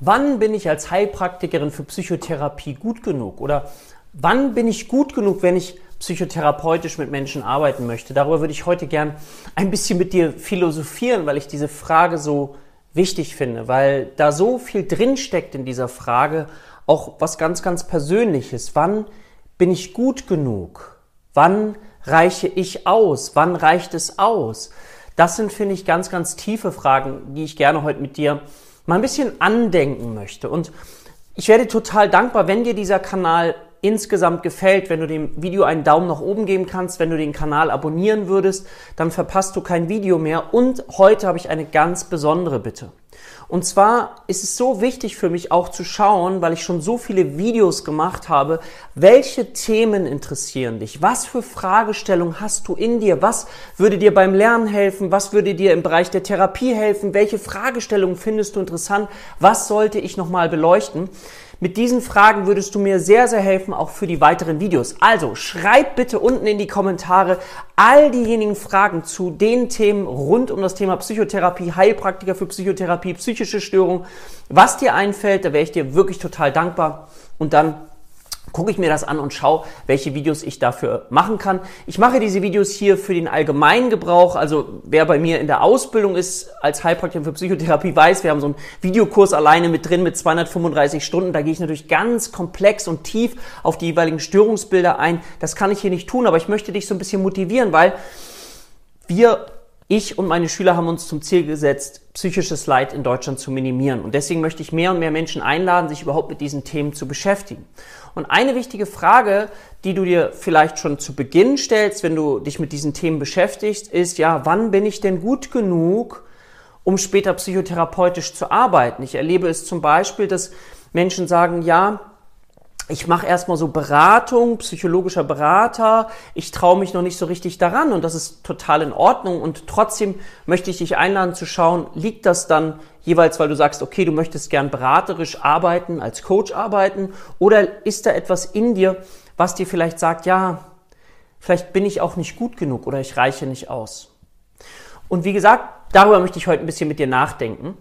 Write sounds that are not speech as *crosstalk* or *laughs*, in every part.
wann bin ich als Heilpraktikerin für Psychotherapie gut genug? Oder wann bin ich gut genug, wenn ich psychotherapeutisch mit Menschen arbeiten möchte? Darüber würde ich heute gern ein bisschen mit dir philosophieren, weil ich diese Frage so wichtig finde, weil da so viel drinsteckt in dieser Frage, auch was ganz, ganz Persönliches. Wann bin ich gut genug? Wann reiche ich aus? Wann reicht es aus? Das sind, finde ich, ganz, ganz tiefe Fragen, die ich gerne heute mit dir mal ein bisschen andenken möchte. Und ich werde total dankbar, wenn dir dieser Kanal insgesamt gefällt, wenn du dem Video einen Daumen nach oben geben kannst, wenn du den Kanal abonnieren würdest, dann verpasst du kein Video mehr. Und heute habe ich eine ganz besondere Bitte. Und zwar ist es so wichtig für mich auch zu schauen, weil ich schon so viele Videos gemacht habe, welche Themen interessieren dich? Was für Fragestellungen hast du in dir? Was würde dir beim Lernen helfen? Was würde dir im Bereich der Therapie helfen? Welche Fragestellungen findest du interessant? Was sollte ich nochmal beleuchten? Mit diesen Fragen würdest du mir sehr, sehr helfen, auch für die weiteren Videos. Also schreib bitte unten in die Kommentare all diejenigen Fragen zu den Themen rund um das Thema Psychotherapie, Heilpraktiker für Psychotherapie, psychische Störungen, was dir einfällt. Da wäre ich dir wirklich total dankbar. Und dann gucke ich mir das an und schaue, welche Videos ich dafür machen kann. Ich mache diese Videos hier für den allgemeinen Gebrauch. Also wer bei mir in der Ausbildung ist als Heilpraktiker für Psychotherapie weiß, wir haben so einen Videokurs alleine mit drin mit 235 Stunden. Da gehe ich natürlich ganz komplex und tief auf die jeweiligen Störungsbilder ein. Das kann ich hier nicht tun, aber ich möchte dich so ein bisschen motivieren, weil wir ich und meine Schüler haben uns zum Ziel gesetzt, psychisches Leid in Deutschland zu minimieren. Und deswegen möchte ich mehr und mehr Menschen einladen, sich überhaupt mit diesen Themen zu beschäftigen. Und eine wichtige Frage, die du dir vielleicht schon zu Beginn stellst, wenn du dich mit diesen Themen beschäftigst, ist ja, wann bin ich denn gut genug, um später psychotherapeutisch zu arbeiten? Ich erlebe es zum Beispiel, dass Menschen sagen, ja, ich mache erstmal so Beratung, psychologischer Berater, ich traue mich noch nicht so richtig daran und das ist total in Ordnung. Und trotzdem möchte ich dich einladen zu schauen, liegt das dann jeweils, weil du sagst, okay, du möchtest gern beraterisch arbeiten, als Coach arbeiten? Oder ist da etwas in dir, was dir vielleicht sagt, ja, vielleicht bin ich auch nicht gut genug oder ich reiche nicht aus. Und wie gesagt, darüber möchte ich heute ein bisschen mit dir nachdenken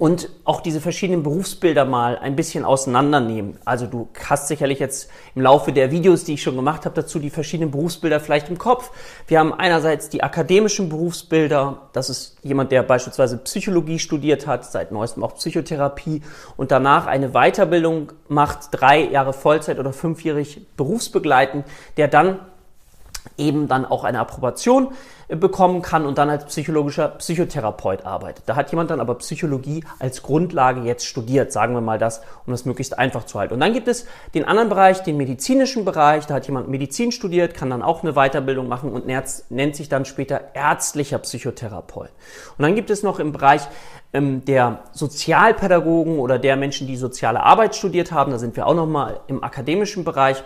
und auch diese verschiedenen Berufsbilder mal ein bisschen auseinandernehmen. Also du hast sicherlich jetzt im Laufe der Videos, die ich schon gemacht habe, dazu die verschiedenen Berufsbilder vielleicht im Kopf. Wir haben einerseits die akademischen Berufsbilder. Das ist jemand, der beispielsweise Psychologie studiert hat, seit neuestem auch Psychotherapie und danach eine Weiterbildung macht, drei Jahre Vollzeit oder fünfjährig berufsbegleitend, der dann eben dann auch eine Approbation äh, bekommen kann und dann als psychologischer Psychotherapeut arbeitet. Da hat jemand dann aber Psychologie als Grundlage jetzt studiert, sagen wir mal das, um das möglichst einfach zu halten. Und dann gibt es den anderen Bereich, den medizinischen Bereich, da hat jemand Medizin studiert, kann dann auch eine Weiterbildung machen und nennt sich dann später ärztlicher Psychotherapeut. Und dann gibt es noch im Bereich ähm, der Sozialpädagogen oder der Menschen, die soziale Arbeit studiert haben, da sind wir auch nochmal im akademischen Bereich,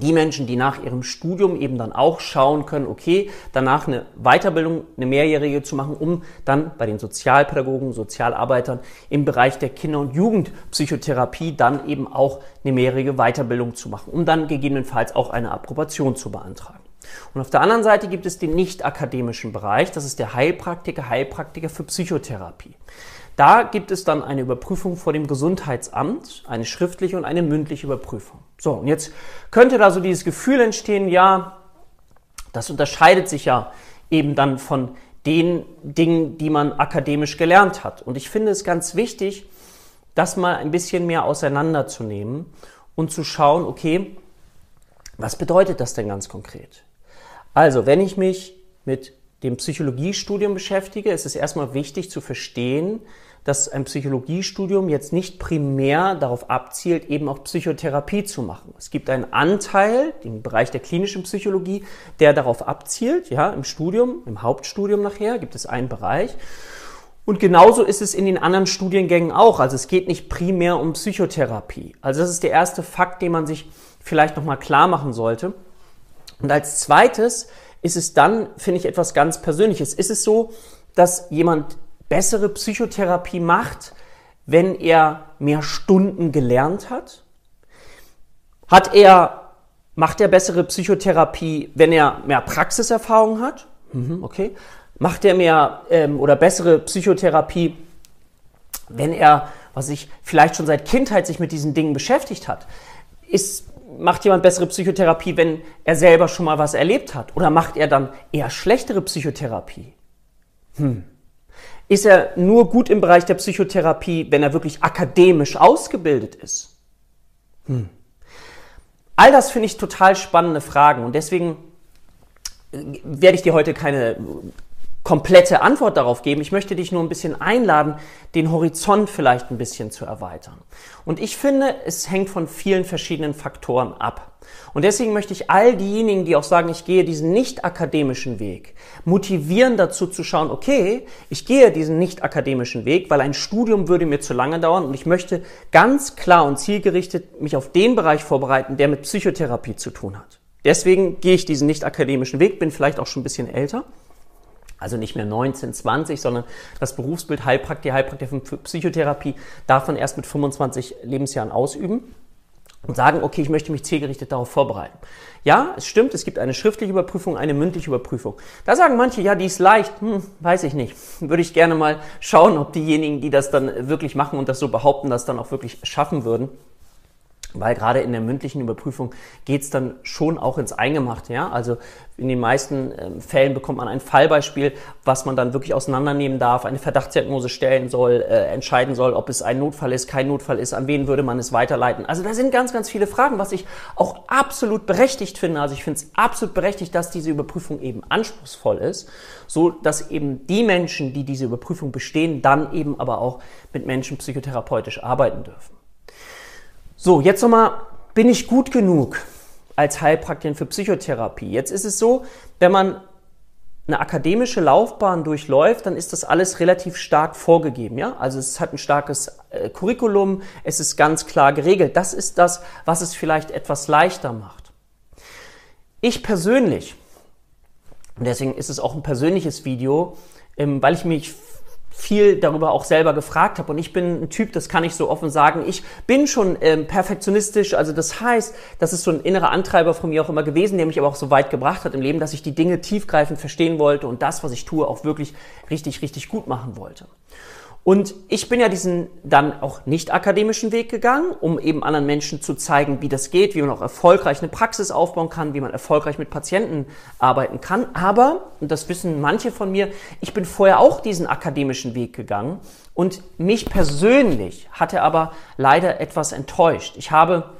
die Menschen, die nach ihrem Studium eben dann auch schauen können, okay, danach eine Weiterbildung, eine mehrjährige zu machen, um dann bei den Sozialpädagogen, Sozialarbeitern im Bereich der Kinder- und Jugendpsychotherapie dann eben auch eine mehrjährige Weiterbildung zu machen, um dann gegebenenfalls auch eine Approbation zu beantragen. Und auf der anderen Seite gibt es den nicht akademischen Bereich, das ist der Heilpraktiker, Heilpraktiker für Psychotherapie. Da gibt es dann eine Überprüfung vor dem Gesundheitsamt, eine schriftliche und eine mündliche Überprüfung. So, und jetzt könnte da so dieses Gefühl entstehen, ja, das unterscheidet sich ja eben dann von den Dingen, die man akademisch gelernt hat. Und ich finde es ganz wichtig, das mal ein bisschen mehr auseinanderzunehmen und zu schauen, okay, was bedeutet das denn ganz konkret? Also, wenn ich mich mit dem Psychologiestudium beschäftige, ist es erstmal wichtig zu verstehen, dass ein Psychologiestudium jetzt nicht primär darauf abzielt, eben auch Psychotherapie zu machen. Es gibt einen Anteil im Bereich der klinischen Psychologie, der darauf abzielt, ja, im Studium, im Hauptstudium nachher gibt es einen Bereich. Und genauso ist es in den anderen Studiengängen auch. Also es geht nicht primär um Psychotherapie. Also das ist der erste Fakt, den man sich vielleicht nochmal klar machen sollte. Und als zweites ist es dann, finde ich, etwas ganz Persönliches. Ist es so, dass jemand bessere Psychotherapie macht, wenn er mehr Stunden gelernt hat? Hat er, macht er bessere Psychotherapie, wenn er mehr Praxiserfahrung hat? Mhm, okay. Macht er mehr ähm, oder bessere Psychotherapie, wenn er was sich vielleicht schon seit Kindheit sich mit diesen Dingen beschäftigt hat. Ist, macht jemand bessere Psychotherapie, wenn er selber schon mal was erlebt hat? Oder macht er dann eher schlechtere Psychotherapie? Hm. Ist er nur gut im Bereich der Psychotherapie, wenn er wirklich akademisch ausgebildet ist? Hm. All das finde ich total spannende Fragen und deswegen äh, werde ich dir heute keine komplette Antwort darauf geben. Ich möchte dich nur ein bisschen einladen, den Horizont vielleicht ein bisschen zu erweitern. Und ich finde, es hängt von vielen verschiedenen Faktoren ab. Und deswegen möchte ich all diejenigen, die auch sagen, ich gehe diesen nicht akademischen Weg, motivieren dazu zu schauen, okay, ich gehe diesen nicht akademischen Weg, weil ein Studium würde mir zu lange dauern und ich möchte ganz klar und zielgerichtet mich auf den Bereich vorbereiten, der mit Psychotherapie zu tun hat. Deswegen gehe ich diesen nicht akademischen Weg, bin vielleicht auch schon ein bisschen älter also nicht mehr 19, 20, sondern das Berufsbild Heilpraktiker, Heilpraktiker für Psychotherapie darf man erst mit 25 Lebensjahren ausüben und sagen, okay, ich möchte mich zielgerichtet darauf vorbereiten. Ja, es stimmt, es gibt eine schriftliche Überprüfung, eine mündliche Überprüfung. Da sagen manche, ja, die ist leicht, hm, weiß ich nicht. Würde ich gerne mal schauen, ob diejenigen, die das dann wirklich machen und das so behaupten, das dann auch wirklich schaffen würden weil gerade in der mündlichen Überprüfung geht's dann schon auch ins Eingemachte. Ja? Also in den meisten äh, Fällen bekommt man ein Fallbeispiel, was man dann wirklich auseinandernehmen darf, eine Verdachtsdiagnose stellen soll, äh, entscheiden soll, ob es ein Notfall ist, kein Notfall ist, an wen würde man es weiterleiten. Also da sind ganz, ganz viele Fragen, was ich auch absolut berechtigt finde. Also ich finde es absolut berechtigt, dass diese Überprüfung eben anspruchsvoll ist, so dass eben die Menschen, die diese Überprüfung bestehen, dann eben aber auch mit Menschen psychotherapeutisch arbeiten dürfen. So, jetzt nochmal, bin ich gut genug als Heilpraktikerin für Psychotherapie? Jetzt ist es so, wenn man eine akademische Laufbahn durchläuft, dann ist das alles relativ stark vorgegeben. Ja? Also es hat ein starkes äh, Curriculum, es ist ganz klar geregelt. Das ist das, was es vielleicht etwas leichter macht. Ich persönlich, und deswegen ist es auch ein persönliches Video, ähm, weil ich mich viel darüber auch selber gefragt habe. Und ich bin ein Typ, das kann ich so offen sagen, ich bin schon ähm, perfektionistisch. Also das heißt, das ist so ein innerer Antreiber von mir auch immer gewesen, der mich aber auch so weit gebracht hat im Leben, dass ich die Dinge tiefgreifend verstehen wollte und das, was ich tue, auch wirklich richtig, richtig gut machen wollte. Und ich bin ja diesen dann auch nicht akademischen Weg gegangen, um eben anderen Menschen zu zeigen, wie das geht, wie man auch erfolgreich eine Praxis aufbauen kann, wie man erfolgreich mit Patienten arbeiten kann. Aber, und das wissen manche von mir, ich bin vorher auch diesen akademischen Weg gegangen und mich persönlich hat er aber leider etwas enttäuscht. Ich habe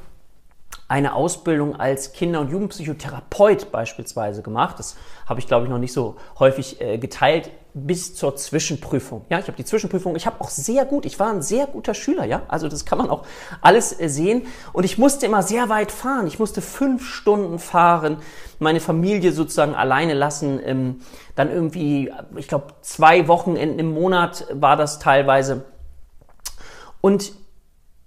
eine Ausbildung als Kinder- und Jugendpsychotherapeut beispielsweise gemacht. Das habe ich, glaube ich, noch nicht so häufig äh, geteilt bis zur Zwischenprüfung. Ja, ich habe die Zwischenprüfung, ich habe auch sehr gut, ich war ein sehr guter Schüler, ja, also das kann man auch alles äh, sehen. Und ich musste immer sehr weit fahren. Ich musste fünf Stunden fahren, meine Familie sozusagen alleine lassen. Ähm, dann irgendwie, ich glaube, zwei Wochenenden im Monat war das teilweise. Und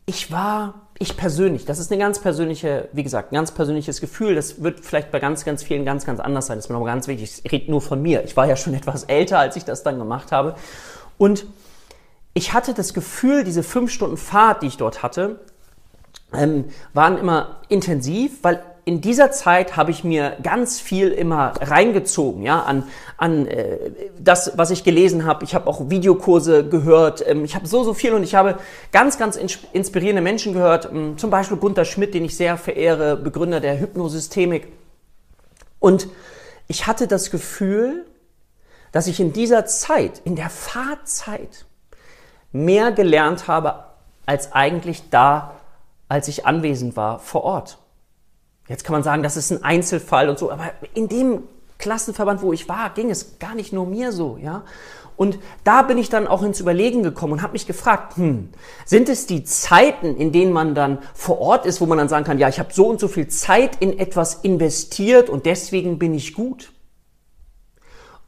ich war ich persönlich, das ist eine ganz persönliche, wie gesagt, ganz persönliches Gefühl. Das wird vielleicht bei ganz, ganz vielen ganz, ganz anders sein. Das ist mir aber ganz wichtig. Ich rede nur von mir. Ich war ja schon *laughs* etwas älter, als ich das dann gemacht habe. Und ich hatte das Gefühl, diese fünf Stunden Fahrt, die ich dort hatte, ähm, waren immer intensiv, weil in dieser Zeit habe ich mir ganz viel immer reingezogen, ja, an, an äh, das, was ich gelesen habe. Ich habe auch Videokurse gehört. Ähm, ich habe so, so viel und ich habe ganz, ganz inspirierende Menschen gehört. Ähm, zum Beispiel Gunther Schmidt, den ich sehr verehre, Begründer der Hypnosystemik. Und ich hatte das Gefühl, dass ich in dieser Zeit, in der Fahrzeit, mehr gelernt habe, als eigentlich da, als ich anwesend war vor Ort. Jetzt kann man sagen, das ist ein Einzelfall und so, aber in dem Klassenverband, wo ich war, ging es gar nicht nur mir so, ja. Und da bin ich dann auch ins Überlegen gekommen und habe mich gefragt, hm, sind es die Zeiten, in denen man dann vor Ort ist, wo man dann sagen kann, ja, ich habe so und so viel Zeit in etwas investiert und deswegen bin ich gut?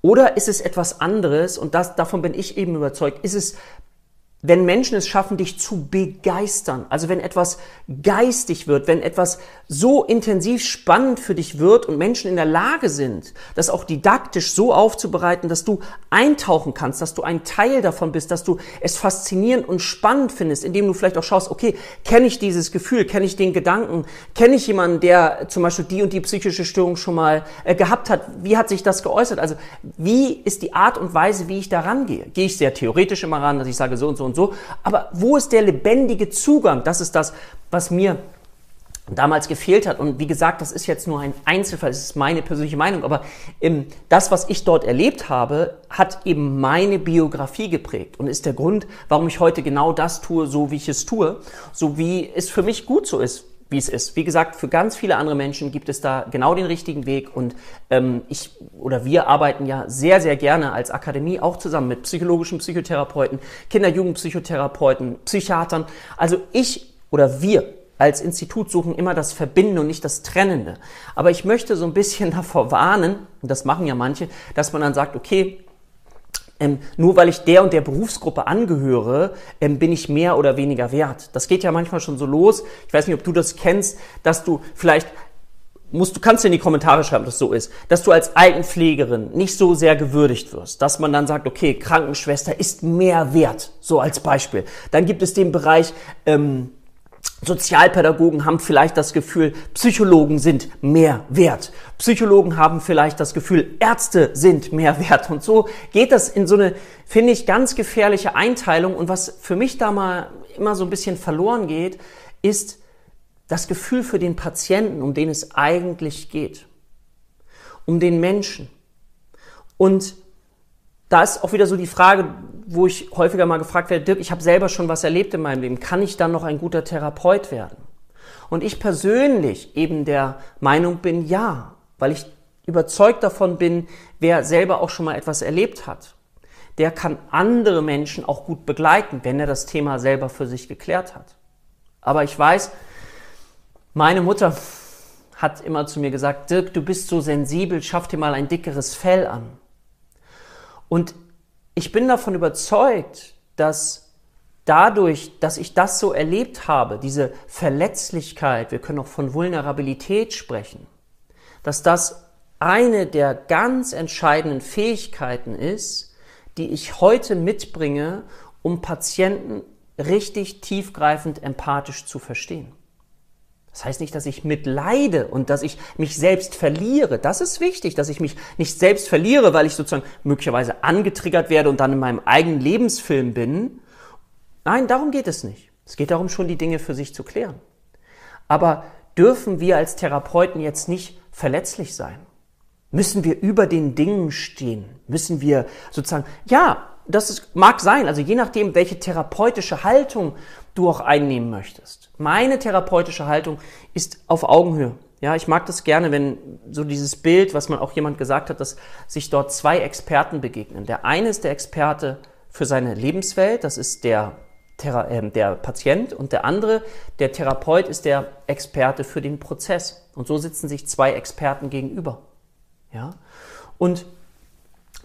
Oder ist es etwas anderes und das, davon bin ich eben überzeugt, ist es wenn Menschen es schaffen, dich zu begeistern, also wenn etwas geistig wird, wenn etwas so intensiv spannend für dich wird und Menschen in der Lage sind, das auch didaktisch so aufzubereiten, dass du eintauchen kannst, dass du ein Teil davon bist, dass du es faszinierend und spannend findest, indem du vielleicht auch schaust, okay, kenne ich dieses Gefühl, kenne ich den Gedanken, kenne ich jemanden, der zum Beispiel die und die psychische Störung schon mal äh, gehabt hat, wie hat sich das geäußert? Also wie ist die Art und Weise, wie ich da rangehe? Gehe ich sehr theoretisch immer ran, dass ich sage, so und so und so. Aber wo ist der lebendige Zugang? Das ist das, was mir damals gefehlt hat. Und wie gesagt, das ist jetzt nur ein Einzelfall, das ist meine persönliche Meinung, aber ähm, das, was ich dort erlebt habe, hat eben meine Biografie geprägt und ist der Grund, warum ich heute genau das tue, so wie ich es tue, so wie es für mich gut so ist wie es ist. Wie gesagt, für ganz viele andere Menschen gibt es da genau den richtigen Weg und ähm, ich oder wir arbeiten ja sehr, sehr gerne als Akademie auch zusammen mit psychologischen Psychotherapeuten, Kinder-Jugendpsychotherapeuten, Psychiatern. Also ich oder wir als Institut suchen immer das Verbindende und nicht das Trennende. Aber ich möchte so ein bisschen *laughs* davor warnen, und das machen ja manche, dass man dann sagt, okay, ähm, nur weil ich der und der Berufsgruppe angehöre, ähm, bin ich mehr oder weniger wert. Das geht ja manchmal schon so los. Ich weiß nicht, ob du das kennst, dass du vielleicht musst, du kannst in die Kommentare schreiben, dass das so ist, dass du als Altenpflegerin nicht so sehr gewürdigt wirst, dass man dann sagt, okay, Krankenschwester ist mehr wert, so als Beispiel. Dann gibt es den Bereich ähm, Sozialpädagogen haben vielleicht das Gefühl, Psychologen sind mehr wert. Psychologen haben vielleicht das Gefühl, Ärzte sind mehr *laughs* wert. Und so geht das in so eine, finde ich, ganz gefährliche Einteilung. Und was für mich da mal immer so ein bisschen verloren geht, ist das Gefühl für den Patienten, um den es eigentlich geht. Um den Menschen. Und da ist auch wieder so die Frage, wo ich häufiger mal gefragt werde, Dirk, ich habe selber schon was erlebt in meinem Leben, kann ich dann noch ein guter Therapeut werden? Und ich persönlich eben der Meinung bin, ja, weil ich überzeugt davon bin, wer selber auch schon mal etwas erlebt hat, der kann andere Menschen auch gut begleiten, wenn er das Thema selber für sich geklärt hat. Aber ich weiß, meine Mutter hat immer zu mir gesagt, Dirk, du bist so sensibel, schaff dir mal ein dickeres Fell an. Und ich bin davon überzeugt, dass dadurch, dass ich das so erlebt habe, diese Verletzlichkeit, wir können auch von Vulnerabilität sprechen, dass das eine der ganz entscheidenden Fähigkeiten ist, die ich heute mitbringe, um Patienten richtig tiefgreifend empathisch zu verstehen. Das heißt nicht, dass ich mitleide und dass ich mich selbst verliere. Das ist wichtig, dass ich mich nicht selbst verliere, weil ich sozusagen möglicherweise angetriggert werde und dann in meinem eigenen Lebensfilm bin. Nein, darum geht es nicht. Es geht darum, schon die Dinge für sich zu klären. Aber dürfen wir als Therapeuten jetzt nicht verletzlich sein? Müssen wir über den Dingen stehen? Müssen wir sozusagen, ja, das ist, mag sein, also je nachdem, welche therapeutische Haltung du auch einnehmen möchtest. Meine therapeutische Haltung ist auf Augenhöhe. Ja, ich mag das gerne, wenn so dieses Bild, was man auch jemand gesagt hat, dass sich dort zwei Experten begegnen. Der eine ist der Experte für seine Lebenswelt, das ist der, Thera äh, der Patient, und der andere, der Therapeut, ist der Experte für den Prozess. Und so sitzen sich zwei Experten gegenüber. Ja, und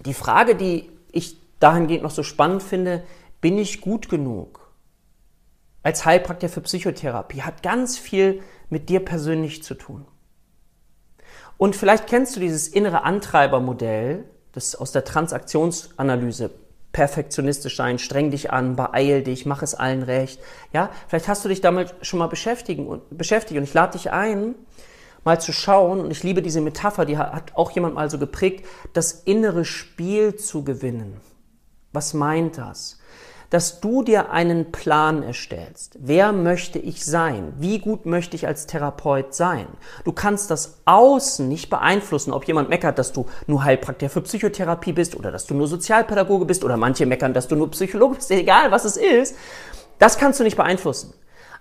die Frage, die ich dahingehend noch so spannend finde, bin ich gut genug? Als Heilpraktiker für Psychotherapie hat ganz viel mit dir persönlich zu tun. Und vielleicht kennst du dieses innere Antreibermodell, das aus der Transaktionsanalyse perfektionistisch sein, streng dich an, beeil dich, mach es allen recht. Ja, vielleicht hast du dich damit schon mal beschäftigen und beschäftigt und ich lade dich ein, mal zu schauen und ich liebe diese Metapher, die hat auch jemand mal so geprägt, das innere Spiel zu gewinnen. Was meint das? Dass du dir einen Plan erstellst. Wer möchte ich sein? Wie gut möchte ich als Therapeut sein? Du kannst das Außen nicht beeinflussen, ob jemand meckert, dass du nur Heilpraktiker für Psychotherapie bist oder dass du nur Sozialpädagoge bist oder manche meckern, dass du nur Psychologe bist, *laughs* egal was es ist. Das kannst du nicht beeinflussen.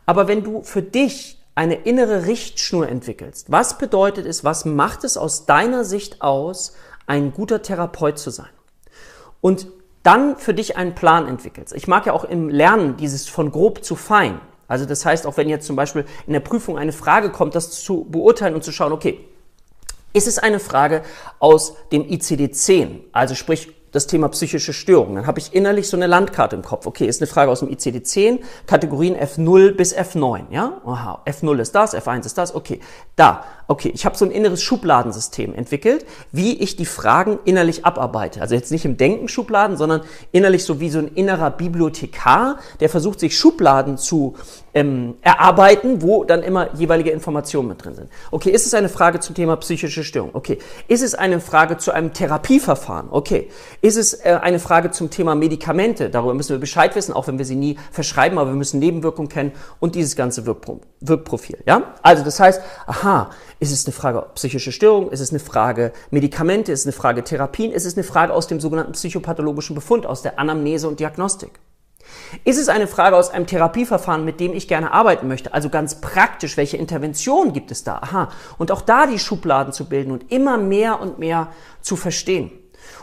Aber wenn du für dich eine innere Richtschnur entwickelst, was bedeutet es, was macht es aus deiner Sicht aus, ein guter Therapeut zu sein? Und dann für dich einen Plan entwickelst. Ich mag ja auch im Lernen dieses von grob zu fein. Also das heißt, auch wenn jetzt zum Beispiel in der Prüfung eine Frage kommt, das zu beurteilen und zu schauen, okay, ist es eine Frage aus dem ICD-10, also sprich das Thema psychische Störungen. Dann habe ich innerlich so eine Landkarte im Kopf. Okay, ist eine Frage aus dem ICD-10, Kategorien F0 bis F9, ja? Aha, F0 ist das, F1 ist das, okay. Da, okay, ich habe so ein inneres Schubladensystem entwickelt, wie ich die Fragen innerlich abarbeite. Also jetzt nicht im Denken Schubladen, sondern innerlich so wie so ein innerer Bibliothekar, der versucht, sich Schubladen zu ähm, erarbeiten, wo dann immer jeweilige Informationen mit drin sind. Okay, ist es eine Frage zum Thema psychische Störung? Okay. Ist es eine Frage zu einem Therapieverfahren? Okay. Ist es äh, eine Frage zum Thema Medikamente? Darüber müssen wir Bescheid wissen, auch wenn wir sie nie verschreiben, aber wir müssen Nebenwirkungen kennen und dieses ganze Wirkpro Wirkprofil. Ja? Also das heißt, aha, ist es eine Frage psychische Störung? Ist es eine Frage Medikamente? Ist es eine Frage Therapien? Ist es eine Frage aus dem sogenannten psychopathologischen Befund, aus der Anamnese und Diagnostik? Ist es eine Frage aus einem Therapieverfahren, mit dem ich gerne arbeiten möchte? Also ganz praktisch, welche Interventionen gibt es da? Aha. Und auch da die Schubladen zu bilden und immer mehr und mehr zu verstehen.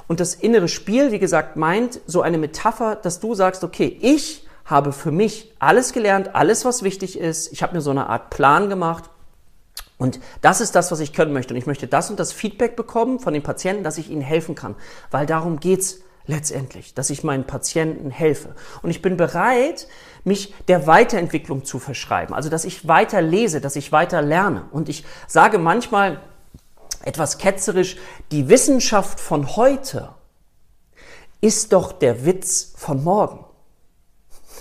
Und das innere Spiel, wie gesagt, meint so eine Metapher, dass du sagst, okay, ich habe für mich alles gelernt, alles, was wichtig ist. Ich habe mir so eine Art Plan gemacht. Und das ist das, was ich können möchte. Und ich möchte das und das Feedback bekommen von den Patienten, dass ich ihnen helfen kann. Weil darum geht's letztendlich, dass ich meinen Patienten helfe. Und ich bin bereit, mich der Weiterentwicklung zu verschreiben. Also, dass ich weiter lese, dass ich weiter lerne. Und ich sage manchmal etwas ketzerisch, die Wissenschaft von heute ist doch der Witz von morgen. *laughs*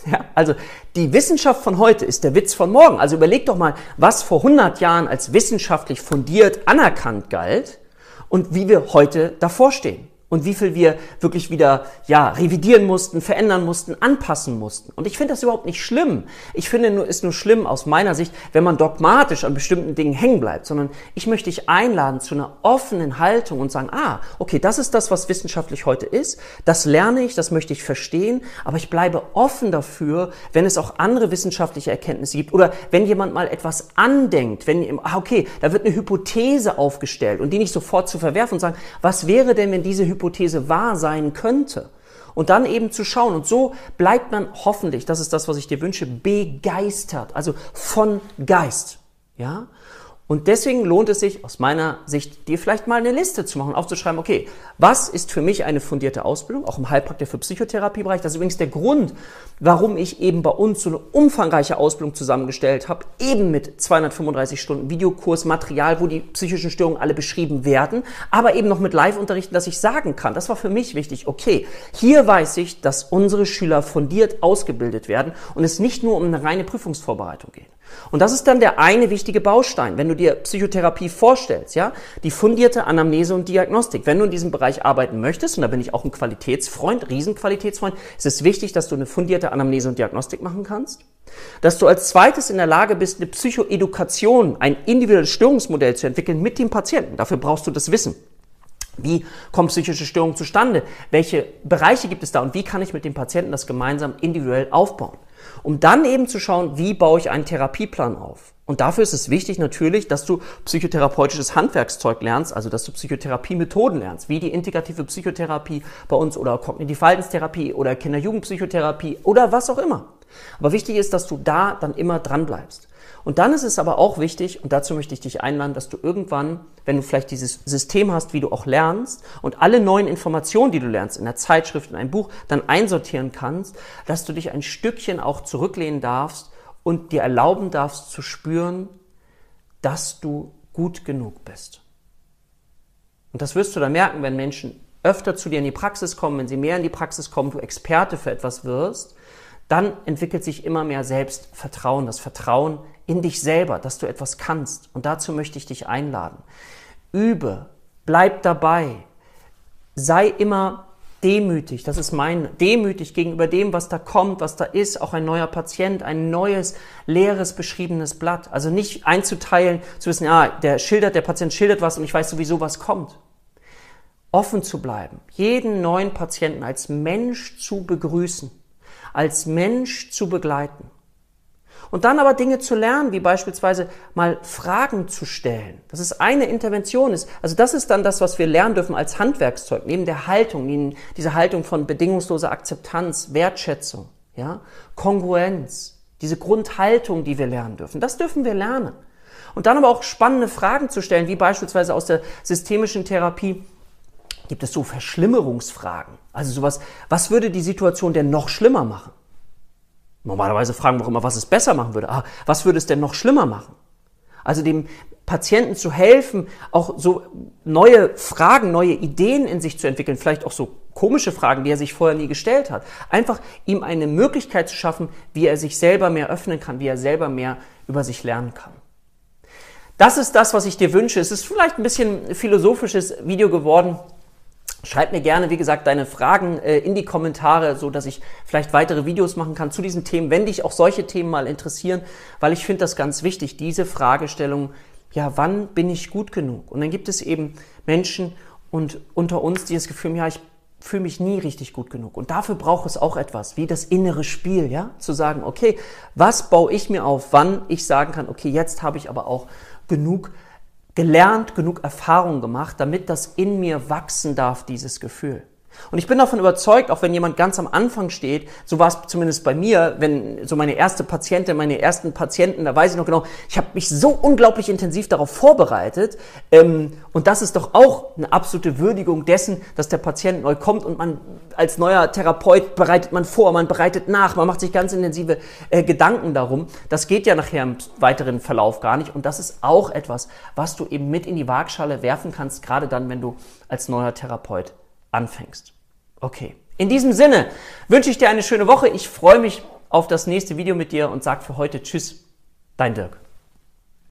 Ja, also die Wissenschaft von heute ist der Witz von morgen. Also überleg doch mal, was vor 100 Jahren als wissenschaftlich fundiert anerkannt galt und wie wir heute davor stehen und wie viel wir wirklich wieder ja revidieren mussten, verändern mussten, anpassen mussten. Und ich finde das überhaupt nicht schlimm. Ich finde nur ist nur schlimm aus meiner Sicht, wenn man dogmatisch an bestimmten Dingen hängen bleibt, sondern ich möchte dich einladen zu einer offenen Haltung und sagen, ah, okay, das ist das, was wissenschaftlich heute ist. Das lerne ich, das möchte ich verstehen, aber ich bleibe offen dafür, wenn es auch andere wissenschaftliche Erkenntnisse gibt oder wenn jemand mal etwas andenkt, wenn ah, okay, da wird eine Hypothese aufgestellt und die nicht sofort zu verwerfen und sagen, was wäre denn, wenn diese Hypothese Hypothese wahr sein könnte. Und dann eben zu schauen. Und so bleibt man hoffentlich, das ist das, was ich dir wünsche, begeistert. Also von Geist. Ja? Und deswegen lohnt es sich aus meiner Sicht, dir vielleicht mal eine Liste zu machen, aufzuschreiben, okay, was ist für mich eine fundierte Ausbildung, auch im Heilpraktiker für Psychotherapiebereich. Das ist übrigens der Grund, warum ich eben bei uns so eine umfangreiche Ausbildung zusammengestellt habe, eben mit 235 Stunden Videokurs, Material, wo die psychischen Störungen alle beschrieben werden, aber eben noch mit Live-Unterrichten, dass ich sagen kann, das war für mich wichtig, okay, hier weiß ich, dass unsere Schüler fundiert ausgebildet werden und es nicht nur um eine reine Prüfungsvorbereitung geht. Und das ist dann der eine wichtige Baustein, wenn du dir Psychotherapie vorstellst, ja, die fundierte Anamnese und Diagnostik. Wenn du in diesem Bereich arbeiten möchtest, und da bin ich auch ein Qualitätsfreund, Riesenqualitätsfreund, ist es wichtig, dass du eine fundierte Anamnese und Diagnostik machen kannst. Dass du als zweites in der Lage bist, eine Psychoedukation, ein individuelles Störungsmodell zu entwickeln mit dem Patienten. Dafür brauchst du das Wissen. Wie kommen psychische Störungen zustande? Welche Bereiche gibt es da und wie kann ich mit dem Patienten das gemeinsam individuell aufbauen? Um dann eben zu schauen, wie baue ich einen Therapieplan auf. Und dafür ist es wichtig natürlich, dass du psychotherapeutisches Handwerkszeug lernst, also dass du Psychotherapiemethoden lernst, wie die integrative Psychotherapie bei uns oder Kognitive Verhaltenstherapie oder Kinder-Jugendpsychotherapie oder was auch immer. Aber wichtig ist, dass du da dann immer dran bleibst. Und dann ist es aber auch wichtig, und dazu möchte ich dich einladen, dass du irgendwann, wenn du vielleicht dieses System hast, wie du auch lernst und alle neuen Informationen, die du lernst, in der Zeitschrift, in einem Buch, dann einsortieren kannst, dass du dich ein Stückchen auch zurücklehnen darfst und dir erlauben darfst zu spüren, dass du gut genug bist. Und das wirst du dann merken, wenn Menschen öfter zu dir in die Praxis kommen, wenn sie mehr in die Praxis kommen, du Experte für etwas wirst, dann entwickelt sich immer mehr Selbstvertrauen, das Vertrauen in dich selber, dass du etwas kannst. Und dazu möchte ich dich einladen. Übe, bleib dabei, sei immer demütig, das ist mein, demütig gegenüber dem, was da kommt, was da ist, auch ein neuer Patient, ein neues, leeres, beschriebenes Blatt. Also nicht einzuteilen, zu wissen, ja, der schildert, der Patient schildert was und ich weiß sowieso, was kommt. Offen zu bleiben, jeden neuen Patienten als Mensch zu begrüßen, als Mensch zu begleiten. Und dann aber Dinge zu lernen, wie beispielsweise mal Fragen zu stellen. Das ist eine Intervention. Ist, also das ist dann das, was wir lernen dürfen als Handwerkszeug, neben der Haltung, neben dieser Haltung von bedingungsloser Akzeptanz, Wertschätzung, ja, Kongruenz, diese Grundhaltung, die wir lernen dürfen. Das dürfen wir lernen. Und dann aber auch spannende Fragen zu stellen, wie beispielsweise aus der systemischen Therapie, gibt es so Verschlimmerungsfragen. Also sowas, was würde die Situation denn noch schlimmer machen? Normalerweise fragen wir auch immer, was es besser machen würde. Ah, was würde es denn noch schlimmer machen? Also dem Patienten zu helfen, auch so neue Fragen, neue Ideen in sich zu entwickeln, vielleicht auch so komische Fragen, die er sich vorher nie gestellt hat. Einfach ihm eine Möglichkeit zu schaffen, wie er sich selber mehr öffnen kann, wie er selber mehr über sich lernen kann. Das ist das, was ich dir wünsche. Es ist vielleicht ein bisschen philosophisches Video geworden. Schreib mir gerne, wie gesagt, deine Fragen äh, in die Kommentare, so dass ich vielleicht weitere Videos machen kann zu diesen Themen, wenn dich auch solche Themen mal interessieren, weil ich finde das ganz wichtig, diese Fragestellung, ja, wann bin ich gut genug? Und dann gibt es eben Menschen und unter uns, die das Gefühl haben, ja, ich fühle mich nie richtig gut genug. Und dafür braucht es auch etwas, wie das innere Spiel, ja, zu sagen, okay, was baue ich mir auf, wann ich sagen kann, okay, jetzt habe ich aber auch genug gelernt, genug Erfahrung gemacht, damit das in mir wachsen darf, dieses Gefühl. Und ich bin davon überzeugt, auch wenn jemand ganz am Anfang steht, so war es zumindest bei mir, wenn so meine erste Patientin, meine ersten Patienten, da weiß ich noch genau, ich habe mich so unglaublich intensiv darauf vorbereitet. Ähm, und das ist doch auch eine absolute Würdigung dessen, dass der Patient neu kommt und man als neuer Therapeut bereitet man vor, man bereitet nach, man macht sich ganz intensive äh, Gedanken darum. Das geht ja nachher im weiteren Verlauf gar nicht. Und das ist auch etwas, was du eben mit in die Waagschale werfen kannst, gerade dann, wenn du als neuer Therapeut anfängst. Okay. In diesem Sinne wünsche ich dir eine schöne Woche. Ich freue mich auf das nächste Video mit dir und sage für heute Tschüss, dein Dirk.